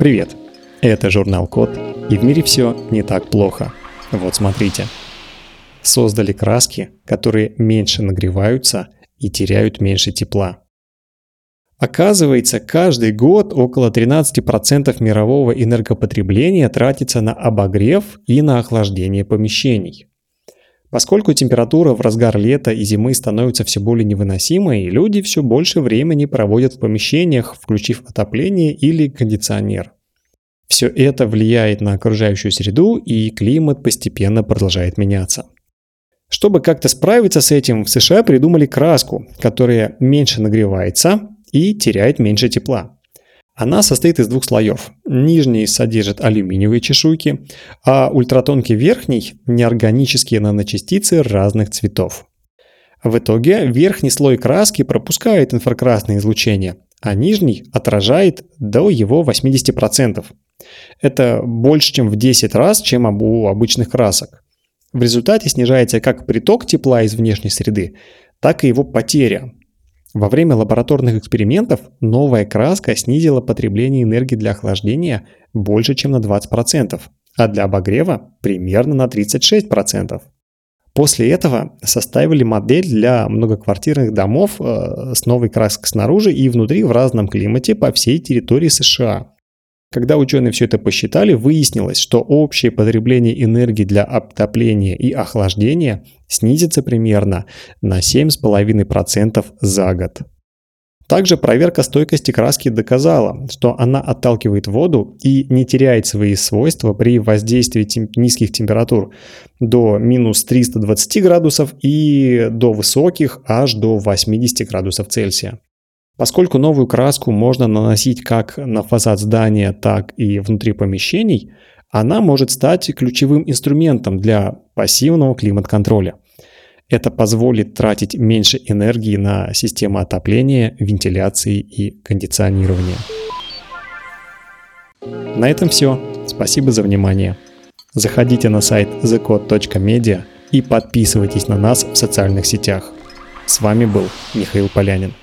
Привет! Это журнал Код, и в мире все не так плохо. Вот смотрите. Создали краски, которые меньше нагреваются и теряют меньше тепла. Оказывается, каждый год около 13% мирового энергопотребления тратится на обогрев и на охлаждение помещений. Поскольку температура в разгар лета и зимы становится все более невыносимой, люди все больше времени проводят в помещениях, включив отопление или кондиционер. Все это влияет на окружающую среду, и климат постепенно продолжает меняться. Чтобы как-то справиться с этим, в США придумали краску, которая меньше нагревается и теряет меньше тепла. Она состоит из двух слоев. Нижний содержит алюминиевые чешуйки, а ультратонкий верхний – неорганические наночастицы разных цветов. В итоге верхний слой краски пропускает инфракрасное излучение, а нижний отражает до его 80%. Это больше, чем в 10 раз, чем у обычных красок. В результате снижается как приток тепла из внешней среды, так и его потеря, во время лабораторных экспериментов новая краска снизила потребление энергии для охлаждения больше, чем на 20%, а для обогрева примерно на 36%. После этого составили модель для многоквартирных домов э, с новой краской снаружи и внутри в разном климате по всей территории США. Когда ученые все это посчитали, выяснилось, что общее потребление энергии для отопления и охлаждения снизится примерно на 7,5% за год. Также проверка стойкости краски доказала, что она отталкивает воду и не теряет свои свойства при воздействии тем- низких температур до минус 320 градусов и до высоких аж до 80 градусов Цельсия. Поскольку новую краску можно наносить как на фасад здания, так и внутри помещений, она может стать ключевым инструментом для пассивного климат-контроля. Это позволит тратить меньше энергии на системы отопления, вентиляции и кондиционирования. На этом все. Спасибо за внимание. Заходите на сайт thecode.media и подписывайтесь на нас в социальных сетях. С вами был Михаил Полянин.